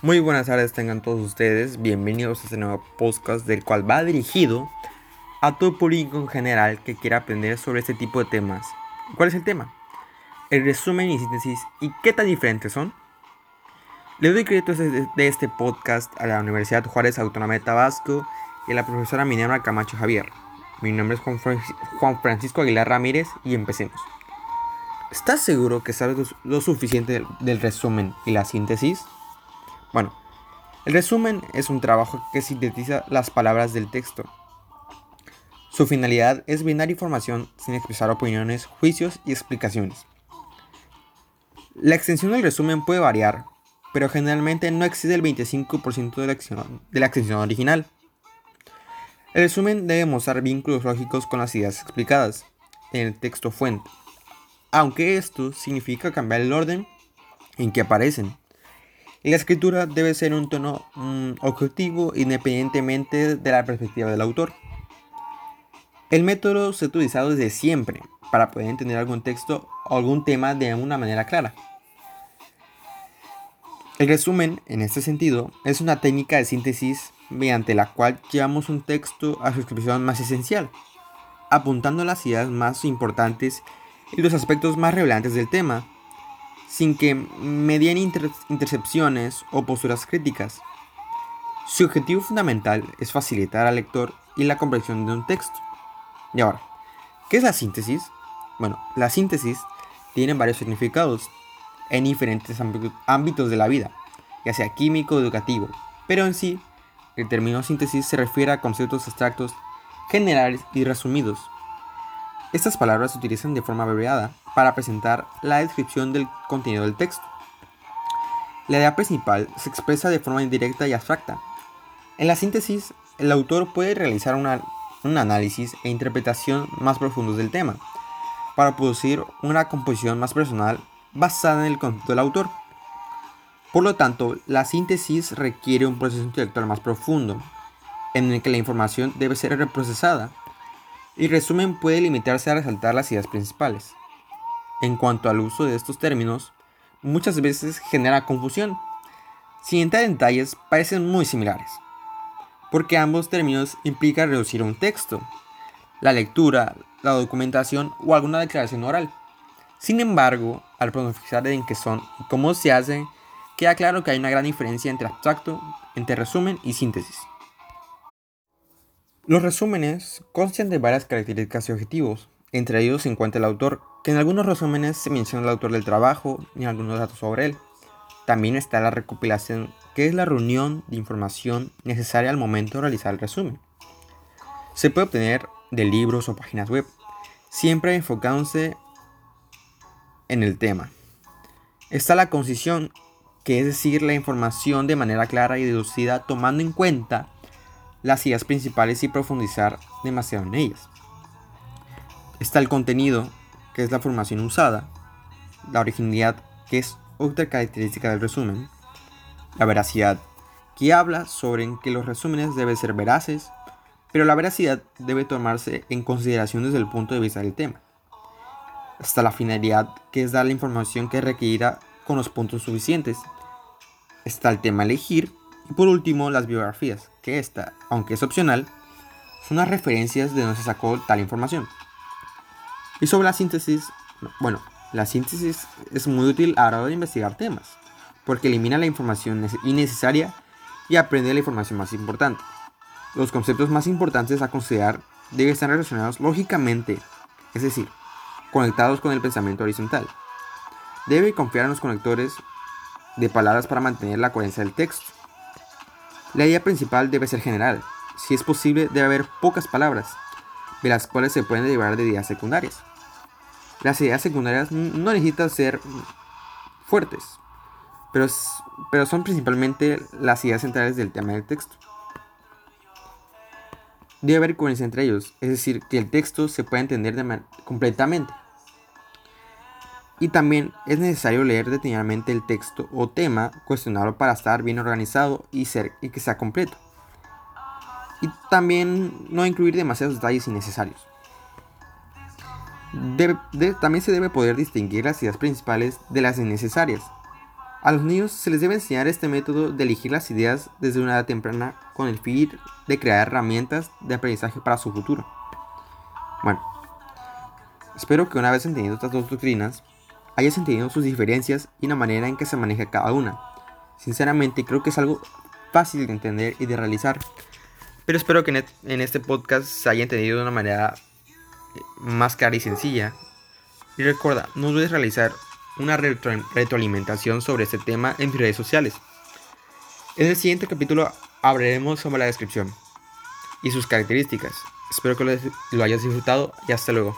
Muy buenas tardes tengan todos ustedes, bienvenidos a este nuevo podcast del cual va dirigido a todo público en general que quiera aprender sobre este tipo de temas. ¿Cuál es el tema? El resumen y síntesis y qué tan diferentes son. Le doy crédito de este podcast a la Universidad Juárez Autónoma de Tabasco y a la profesora Minerva Camacho Javier. Mi nombre es Juan Francisco Aguilar Ramírez y empecemos. ¿Estás seguro que sabes lo suficiente del resumen y la síntesis? Bueno, el resumen es un trabajo que sintetiza las palabras del texto. Su finalidad es brindar información sin expresar opiniones, juicios y explicaciones. La extensión del resumen puede variar, pero generalmente no excede el 25% de la, de la extensión original. El resumen debe mostrar vínculos lógicos con las ideas explicadas en el texto fuente, aunque esto significa cambiar el orden en que aparecen. La escritura debe ser un tono mm, objetivo independientemente de la perspectiva del autor. El método se ha utilizado desde siempre para poder entender algún texto o algún tema de una manera clara. El resumen, en este sentido, es una técnica de síntesis mediante la cual llevamos un texto a su expresión más esencial, apuntando las ideas más importantes y los aspectos más relevantes del tema, sin que medien intercepciones o posturas críticas. Su objetivo fundamental es facilitar al lector y la comprensión de un texto. Y ahora, ¿qué es la síntesis? Bueno, la síntesis tiene varios significados en diferentes ámbitos de la vida, ya sea químico o educativo, pero en sí, el término síntesis se refiere a conceptos abstractos, generales y resumidos. Estas palabras se utilizan de forma abreviada para presentar la descripción del contenido del texto. La idea principal se expresa de forma indirecta y abstracta. En la síntesis, el autor puede realizar un análisis e interpretación más profundos del tema, para producir una composición más personal basada en el concepto del autor. Por lo tanto, la síntesis requiere un proceso intelectual más profundo, en el que la información debe ser reprocesada, y resumen puede limitarse a resaltar las ideas principales en cuanto al uso de estos términos, muchas veces genera confusión. Sin entrar en detalles, parecen muy similares, porque ambos términos implican reducir un texto, la lectura, la documentación o alguna declaración oral. Sin embargo, al profundizar en qué son y cómo se hacen, queda claro que hay una gran diferencia entre abstracto, entre resumen y síntesis. Los resúmenes constan de varias características y objetivos, entre ellos se encuentra el autor, que en algunos resúmenes se menciona el autor del trabajo y algunos datos sobre él. También está la recopilación, que es la reunión de información necesaria al momento de realizar el resumen. Se puede obtener de libros o páginas web, siempre enfocándose en el tema. Está la concisión, que es decir, la información de manera clara y deducida tomando en cuenta las ideas principales y profundizar demasiado en ellas. Está el contenido, que es la formación usada, la originalidad, que es otra característica del resumen, la veracidad, que habla sobre que los resúmenes deben ser veraces, pero la veracidad debe tomarse en consideración desde el punto de vista del tema. Está la finalidad, que es dar la información que requiera con los puntos suficientes. Está el tema elegir. Y por último, las biografías, que esta, aunque es opcional, son las referencias de donde se sacó tal información. Y sobre la síntesis, bueno, la síntesis es muy útil a la hora de investigar temas, porque elimina la información innecesaria y aprende la información más importante. Los conceptos más importantes a considerar deben estar relacionados lógicamente, es decir, conectados con el pensamiento horizontal. Debe confiar en los conectores de palabras para mantener la coherencia del texto. La idea principal debe ser general. Si es posible, debe haber pocas palabras, de las cuales se pueden derivar de ideas secundarias. Las ideas secundarias no necesitan ser fuertes, pero, pero son principalmente las ideas centrales del tema del texto. Debe haber coherencia entre ellos, es decir, que el texto se pueda entender completamente. Y también es necesario leer detenidamente el texto o tema, cuestionarlo para estar bien organizado y, ser, y que sea completo. Y también no incluir demasiados detalles innecesarios también se debe poder distinguir las ideas principales de las innecesarias. A los niños se les debe enseñar este método de elegir las ideas desde una edad temprana con el fin de crear herramientas de aprendizaje para su futuro. Bueno, espero que una vez entendido estas dos doctrinas, hayas entendido sus diferencias y la manera en que se maneja cada una. Sinceramente creo que es algo fácil de entender y de realizar, pero espero que en este podcast se haya entendido de una manera más clara y sencilla. Y recuerda, no dudes realizar una retroalimentación sobre este tema en mis redes sociales. En el siguiente capítulo hablaremos sobre la descripción y sus características. Espero que lo hayas disfrutado y hasta luego.